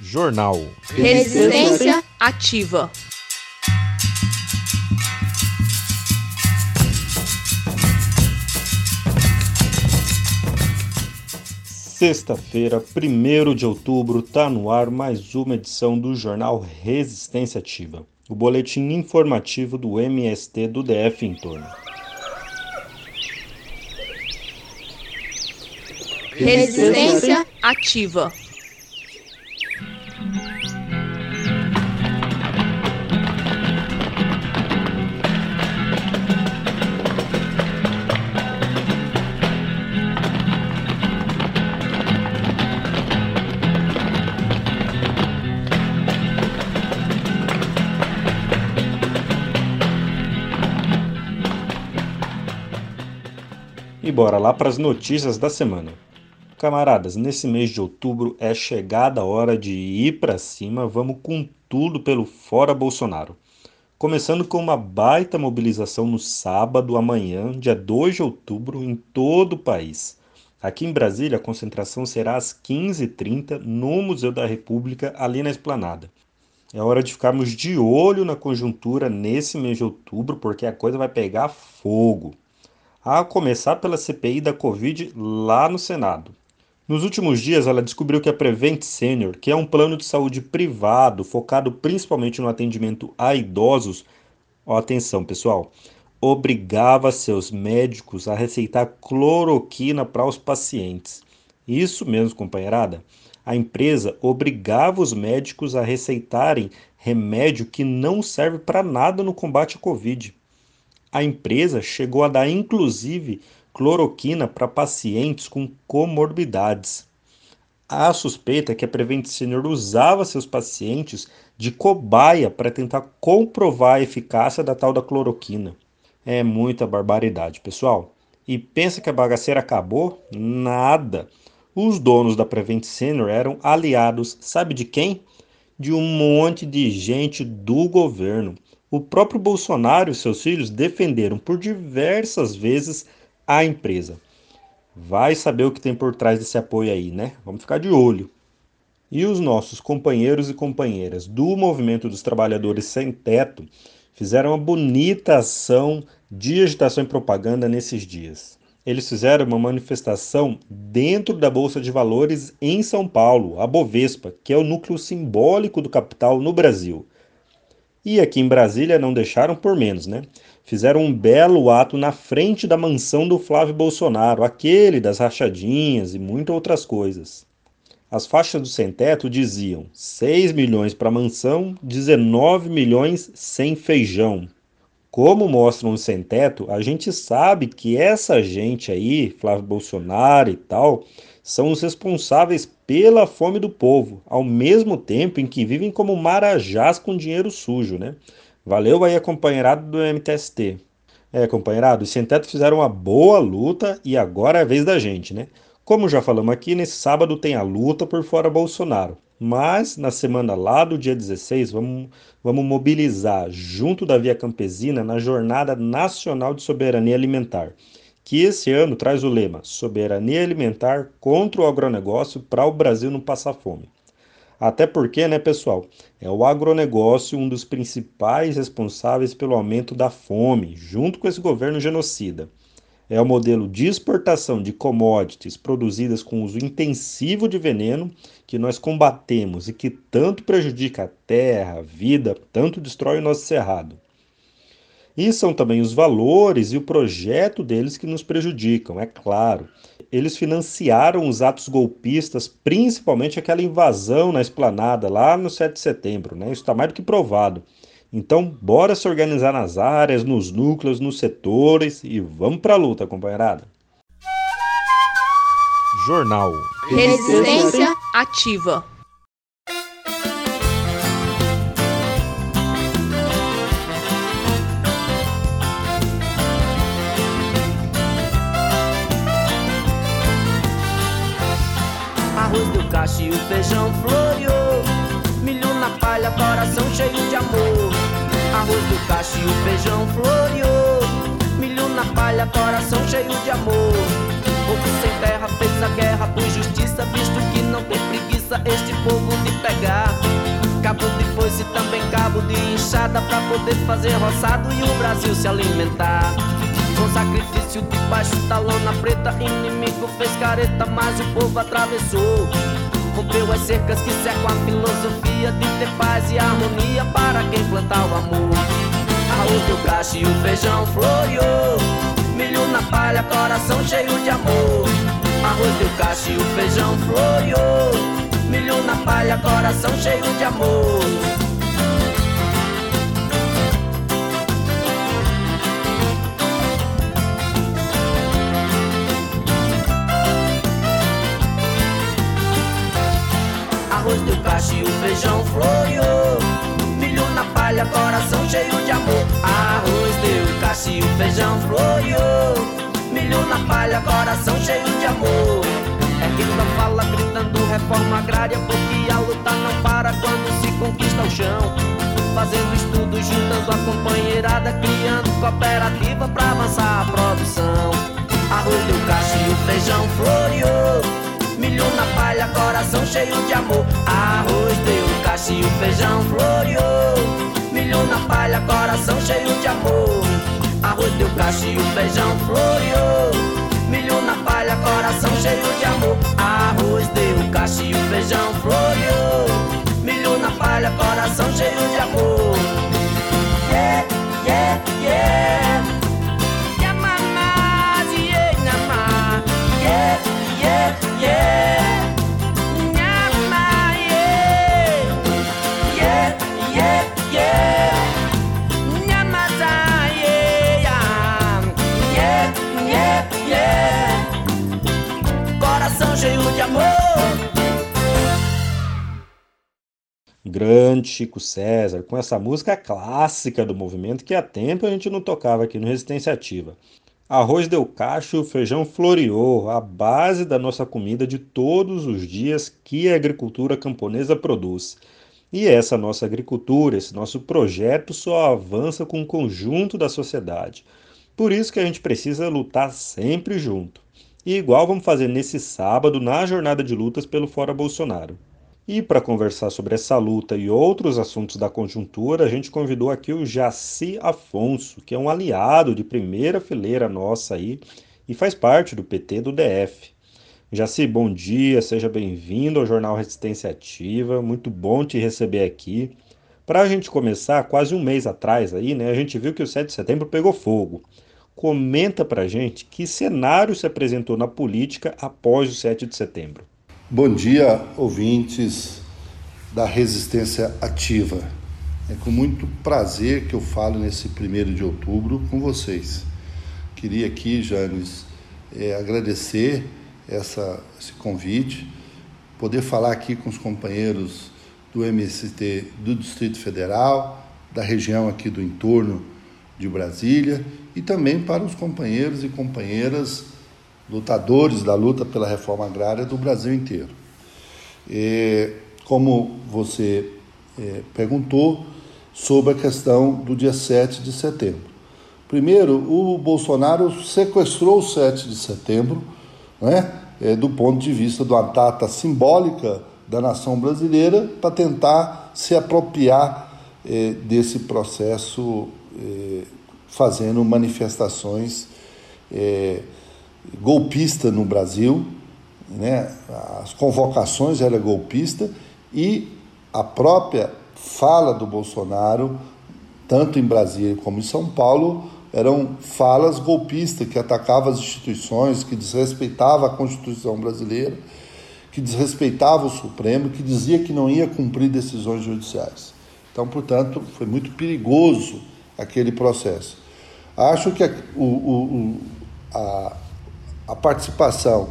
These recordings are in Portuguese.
Jornal. Resistência ativa. Sexta-feira, 1 de outubro, está no ar mais uma edição do jornal Resistência Ativa, o boletim informativo do MST do DF em torno. Resistência ativa. Bora lá para as notícias da semana. Camaradas, nesse mês de outubro é chegada a hora de ir para cima, vamos com tudo pelo Fora Bolsonaro. Começando com uma baita mobilização no sábado, amanhã, dia 2 de outubro, em todo o país. Aqui em Brasília, a concentração será às 15h30 no Museu da República, ali na Esplanada. É hora de ficarmos de olho na conjuntura nesse mês de outubro, porque a coisa vai pegar fogo a começar pela CPI da Covid lá no Senado. Nos últimos dias, ela descobriu que a Prevent Senior, que é um plano de saúde privado focado principalmente no atendimento a idosos, ó, atenção pessoal, obrigava seus médicos a receitar cloroquina para os pacientes. Isso mesmo, companheirada. A empresa obrigava os médicos a receitarem remédio que não serve para nada no combate à Covid. A empresa chegou a dar inclusive cloroquina para pacientes com comorbidades. A suspeita é que a Prevent Senior usava seus pacientes de cobaia para tentar comprovar a eficácia da tal da cloroquina. É muita barbaridade, pessoal. E pensa que a bagaceira acabou? Nada. Os donos da Prevent Senior eram aliados, sabe de quem? De um monte de gente do governo. O próprio Bolsonaro e seus filhos defenderam por diversas vezes a empresa. Vai saber o que tem por trás desse apoio aí, né? Vamos ficar de olho. E os nossos companheiros e companheiras do Movimento dos Trabalhadores Sem Teto fizeram uma bonita ação de agitação e propaganda nesses dias. Eles fizeram uma manifestação dentro da Bolsa de Valores em São Paulo, a Bovespa, que é o núcleo simbólico do capital no Brasil. E aqui em Brasília não deixaram por menos, né? Fizeram um belo ato na frente da mansão do Flávio Bolsonaro, aquele das rachadinhas e muitas outras coisas. As faixas do sem-teto diziam 6 milhões para mansão, 19 milhões sem feijão. Como mostram o sem-teto, a gente sabe que essa gente aí, Flávio Bolsonaro e tal, são os responsáveis pela fome do povo, ao mesmo tempo em que vivem como marajás com dinheiro sujo, né? Valeu aí a do MTST. É, companheirado, os sem-teto fizeram uma boa luta e agora é a vez da gente, né? Como já falamos aqui, nesse sábado tem a luta por fora Bolsonaro. Mas na semana lá do dia 16, vamos, vamos mobilizar junto da Via Campesina na Jornada Nacional de Soberania Alimentar que esse ano traz o lema Soberania Alimentar contra o agronegócio para o Brasil não passar fome. Até porque, né, pessoal, é o agronegócio um dos principais responsáveis pelo aumento da fome, junto com esse governo genocida. É o modelo de exportação de commodities produzidas com uso intensivo de veneno que nós combatemos e que tanto prejudica a terra, a vida, tanto destrói o nosso cerrado. E são também os valores e o projeto deles que nos prejudicam, é claro. Eles financiaram os atos golpistas, principalmente aquela invasão na esplanada lá no 7 de setembro, né? Isso está mais do que provado. Então, bora se organizar nas áreas, nos núcleos, nos setores e vamos para a luta, companheirada. Jornal Resistência Ativa. Arroz do cacho e o feijão floreou. Milho na palha, coração cheio de amor. Povo sem terra fez a guerra por justiça, visto que não tem preguiça. Este povo de pegar. Cabo de foice, também cabo de enxada pra poder fazer roçado e o Brasil se alimentar. Com sacrifício debaixo da lona preta, inimigo fez careta, mas o povo atravessou. Rompeu as cercas que cercam a filosofia de ter paz e harmonia para quem plantar o amor. Arroz deu caixa e o feijão floreou. Milho na palha, coração cheio de amor. Arroz deu caixa e o feijão floreou. Milho na palha, coração cheio de amor. Coração cheio de amor. Arroz deu cacho e o feijão floreou. Milho na palha, coração cheio de amor. É quem só fala gritando reforma agrária Porque a luta não para quando se conquista o chão Fazendo estudo, juntando a companheirada Criando cooperativa pra avançar a produção Arroz deu caixa e o feijão floreou Milho na palha, coração cheio de amor Arroz deu caixa e o feijão floreou Milho na palha, coração cheio de amor Arroz deu caixa e o feijão floreou Milho na palha, coração cheio de amor. Arroz deu cacho e o feijão floreou. Milho na palha, coração cheio de amor. Grande Chico César, com essa música clássica do movimento que há tempo a gente não tocava aqui no Resistência Ativa. Arroz deu cacho, feijão floreou, a base da nossa comida de todos os dias que a agricultura camponesa produz. E essa nossa agricultura, esse nosso projeto só avança com o conjunto da sociedade. Por isso que a gente precisa lutar sempre junto. E igual vamos fazer nesse sábado na jornada de lutas pelo Fora Bolsonaro. E para conversar sobre essa luta e outros assuntos da conjuntura, a gente convidou aqui o Jaci Afonso, que é um aliado de primeira fileira nossa aí e faz parte do PT do DF. Jaci, bom dia, seja bem-vindo ao Jornal Resistência Ativa, muito bom te receber aqui. Para a gente começar, quase um mês atrás aí, né, a gente viu que o 7 de setembro pegou fogo. Comenta pra gente que cenário se apresentou na política após o 7 de setembro. Bom dia, ouvintes da Resistência Ativa. É com muito prazer que eu falo nesse primeiro de outubro com vocês. Queria aqui, Janes, é, agradecer essa, esse convite, poder falar aqui com os companheiros do MST do Distrito Federal, da região aqui do entorno de Brasília e também para os companheiros e companheiras lutadores da luta pela reforma agrária do Brasil inteiro. E, como você é, perguntou sobre a questão do dia 7 de setembro. Primeiro, o Bolsonaro sequestrou o 7 de setembro, né, é, do ponto de vista de uma data simbólica da nação brasileira, para tentar se apropriar é, desse processo, é, fazendo manifestações é, golpista no Brasil, né? as convocações eram golpistas e a própria fala do Bolsonaro, tanto em Brasília como em São Paulo, eram falas golpistas que atacavam as instituições, que desrespeitavam a Constituição brasileira, que desrespeitava o Supremo, que dizia que não ia cumprir decisões judiciais. Então, portanto, foi muito perigoso aquele processo. Acho que a, o, o, a, a participação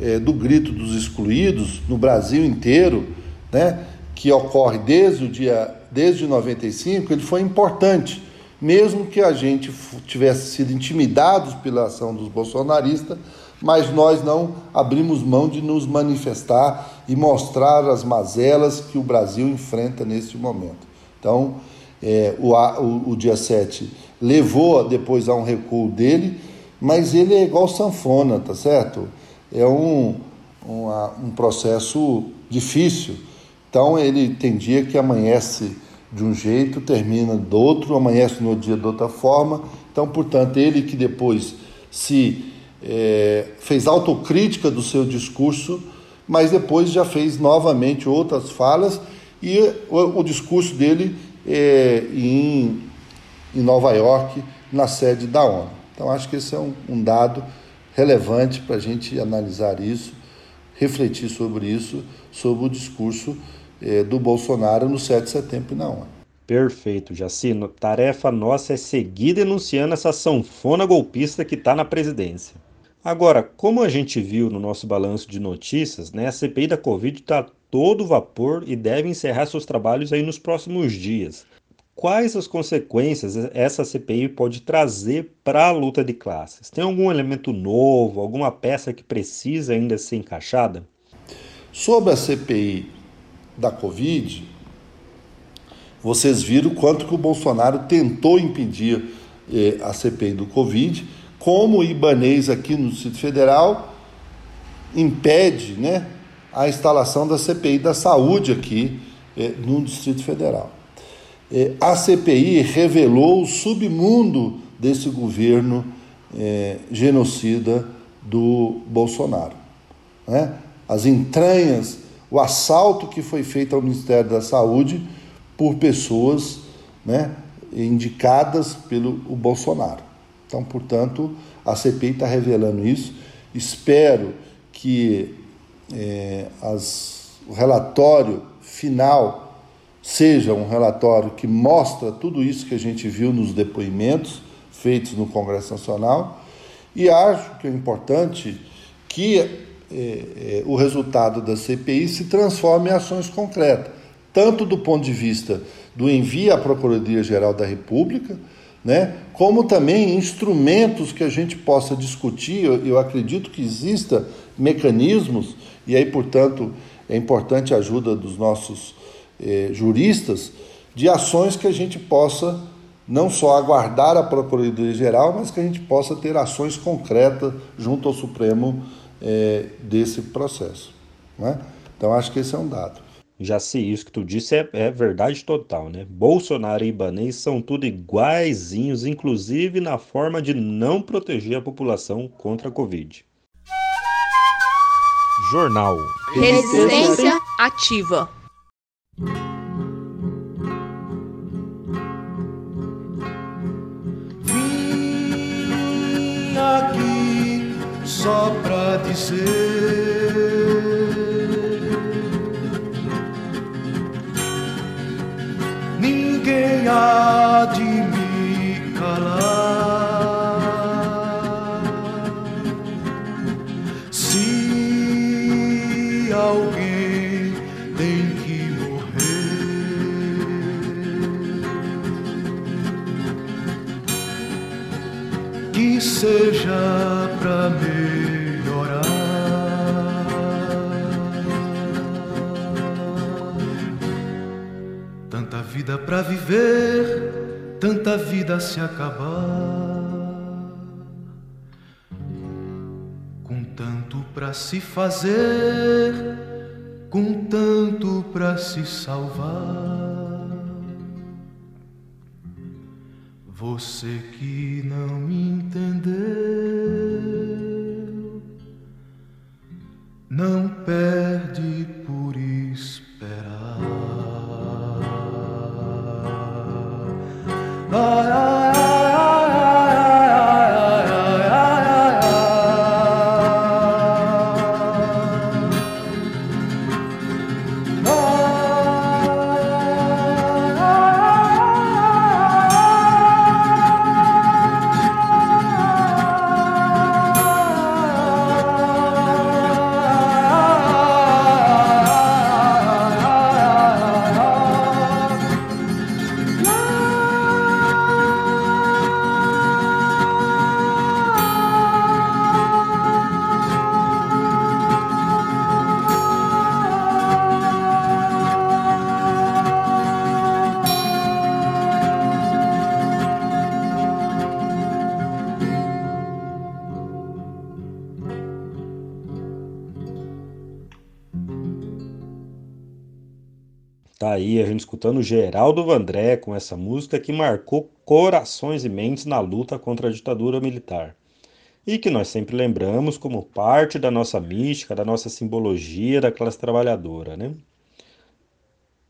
é, do grito dos excluídos no Brasil inteiro, né, que ocorre desde o dia desde 95, ele foi importante, mesmo que a gente tivesse sido intimidados pela ação dos bolsonaristas, mas nós não abrimos mão de nos manifestar e mostrar as mazelas que o Brasil enfrenta neste momento. Então, é, o, o, o dia 7 levou depois a um recuo dele, mas ele é igual sanfona, tá certo? É um, um, um processo difícil Então ele tem dia que amanhece de um jeito, termina do outro, amanhece no dia de outra forma. Então, portanto, ele que depois se é, fez autocrítica do seu discurso, mas depois já fez novamente outras falas e o, o discurso dele é, em, em Nova York, na sede da ONU. Então, acho que esse é um, um dado relevante para a gente analisar isso, refletir sobre isso, sobre o discurso é, do Bolsonaro no 7 de setembro e na ONU. Perfeito, Jacino. Tarefa nossa é seguir denunciando essa sanfona golpista que está na presidência. Agora, como a gente viu no nosso balanço de notícias, né, a CPI da Covid está todo vapor e deve encerrar seus trabalhos aí nos próximos dias. Quais as consequências essa CPI pode trazer para a luta de classes? Tem algum elemento novo, alguma peça que precisa ainda ser encaixada? Sobre a CPI da Covid, vocês viram quanto que o Bolsonaro tentou impedir eh, a CPI do Covid, como o Ibanês aqui no Distrito Federal impede né, a instalação da CPI da Saúde aqui eh, no Distrito Federal. Eh, a CPI revelou o submundo desse governo eh, genocida do Bolsonaro. Né? As entranhas o assalto que foi feito ao Ministério da Saúde por pessoas né, indicadas pelo o Bolsonaro. Então, portanto, a CPI está revelando isso. Espero que é, as, o relatório final seja um relatório que mostra tudo isso que a gente viu nos depoimentos feitos no Congresso Nacional e acho que é importante que é, é, o resultado da CPI se transforma em ações concretas, tanto do ponto de vista do envio à Procuradoria-Geral da República, né, como também instrumentos que a gente possa discutir. Eu, eu acredito que exista mecanismos, e aí, portanto, é importante a ajuda dos nossos eh, juristas, de ações que a gente possa não só aguardar a Procuradoria-Geral, mas que a gente possa ter ações concretas junto ao Supremo é, desse processo. Né? Então, acho que esse é um dado. Já se isso que tu disse é, é, verdade total, né? Bolsonaro e Ibanez são tudo iguaizinhos, inclusive na forma de não proteger a população contra a Covid. Jornal Resistência Ativa. Vim aqui só pra dizer ninguém há de seja pra melhorar. Tanta vida pra viver tanta vida se acabar. Com tanto pra se fazer, com tanto pra se salvar. Você que não me entendeu, não perde Escutando Geraldo Vandré com essa música que marcou corações e mentes na luta contra a ditadura militar. E que nós sempre lembramos como parte da nossa mística, da nossa simbologia da classe trabalhadora, né?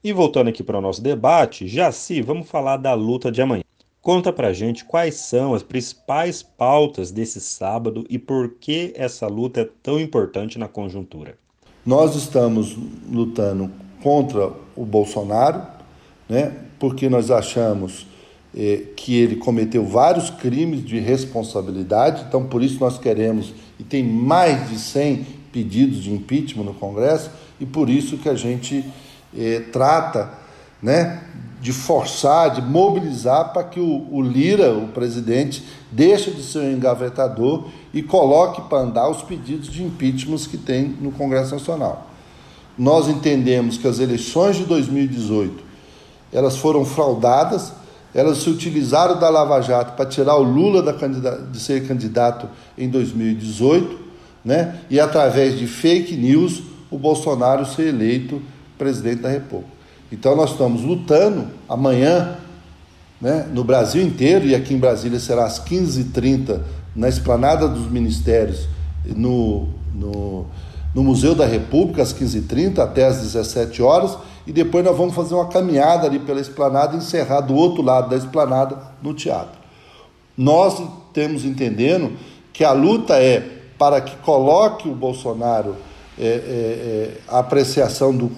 E voltando aqui para o nosso debate, Jaci, vamos falar da luta de amanhã. Conta pra gente quais são as principais pautas desse sábado e por que essa luta é tão importante na conjuntura. Nós estamos lutando contra o Bolsonaro, né, porque nós achamos eh, que ele cometeu vários crimes de responsabilidade, então por isso nós queremos, e tem mais de 100 pedidos de impeachment no Congresso, e por isso que a gente eh, trata né, de forçar, de mobilizar para que o, o Lira, o presidente, deixe de ser um engavetador e coloque para andar os pedidos de impeachment que tem no Congresso Nacional nós entendemos que as eleições de 2018 elas foram fraudadas, elas se utilizaram da Lava Jato para tirar o Lula de ser candidato em 2018, né? E através de fake news o Bolsonaro ser eleito presidente da República. Então nós estamos lutando amanhã, né, no Brasil inteiro e aqui em Brasília será às 15h30 na esplanada dos ministérios no, no no Museu da República às 15h30 até às 17 horas e depois nós vamos fazer uma caminhada ali pela esplanada e encerrar do outro lado da esplanada no teatro. Nós temos entendendo que a luta é para que coloque o Bolsonaro é, é, é, a apreciação do,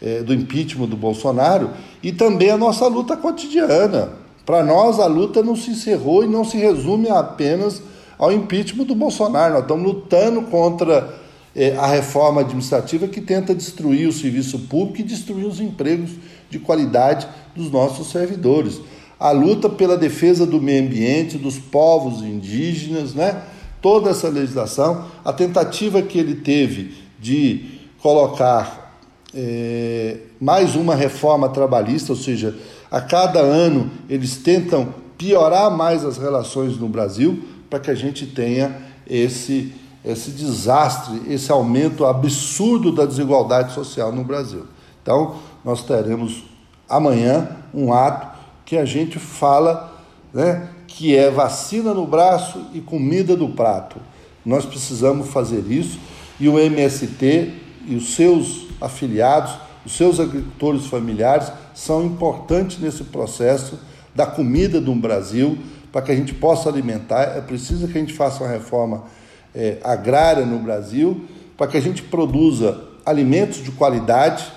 é, do impeachment do Bolsonaro e também a nossa luta cotidiana. Para nós, a luta não se encerrou e não se resume apenas ao impeachment do Bolsonaro. Nós estamos lutando contra é, a reforma administrativa que tenta destruir o serviço público e destruir os empregos de qualidade dos nossos servidores. A luta pela defesa do meio ambiente, dos povos indígenas, né? toda essa legislação, a tentativa que ele teve de colocar é, mais uma reforma trabalhista, ou seja, a cada ano eles tentam piorar mais as relações no Brasil para que a gente tenha esse esse desastre, esse aumento absurdo da desigualdade social no Brasil. Então, nós teremos amanhã um ato que a gente fala né, que é vacina no braço e comida no prato. Nós precisamos fazer isso e o MST e os seus afiliados, os seus agricultores familiares são importantes nesse processo da comida do Brasil para que a gente possa alimentar. É preciso que a gente faça uma reforma é, agrária no Brasil, para que a gente produza alimentos de qualidade.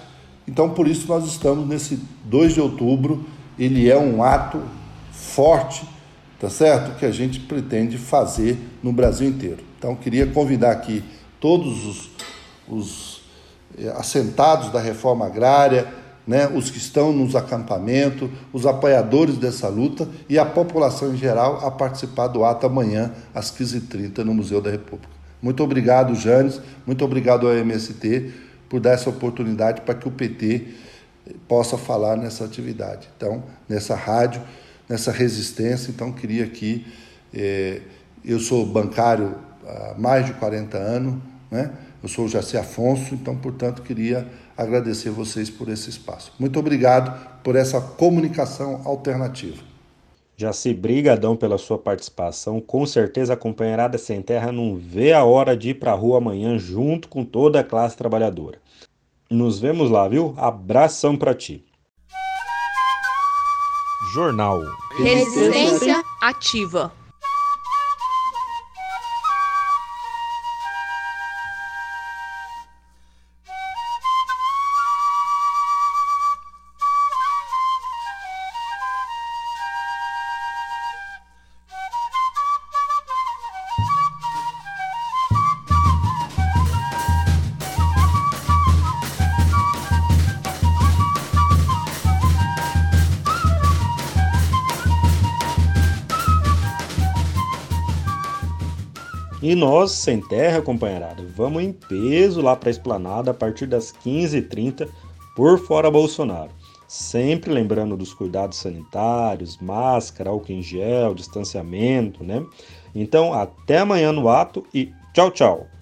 Então, por isso, nós estamos nesse 2 de outubro. Ele é um ato forte, tá certo? Que a gente pretende fazer no Brasil inteiro. Então, queria convidar aqui todos os, os é, assentados da reforma agrária, né, os que estão nos acampamentos, os apoiadores dessa luta e a população em geral a participar do ato amanhã às 15h30 no Museu da República. Muito obrigado, Janes, muito obrigado ao MST por dar essa oportunidade para que o PT possa falar nessa atividade. Então, nessa rádio, nessa resistência, então queria aqui, eh, eu sou bancário há mais de 40 anos, né? eu sou o Jacé Afonso, então, portanto, queria agradecer vocês por esse espaço. Muito obrigado por essa comunicação alternativa. Jaci, brigadão pela sua participação. Com certeza a companheirada Sem Terra não vê a hora de ir para a rua amanhã junto com toda a classe trabalhadora. Nos vemos lá, viu? Abração para ti. Jornal Resistência Ativa. E nós, sem terra, companheirada, vamos em peso lá para a esplanada a partir das 15h30 por fora Bolsonaro. Sempre lembrando dos cuidados sanitários, máscara, álcool em gel, distanciamento, né? Então, até amanhã no ato e tchau, tchau!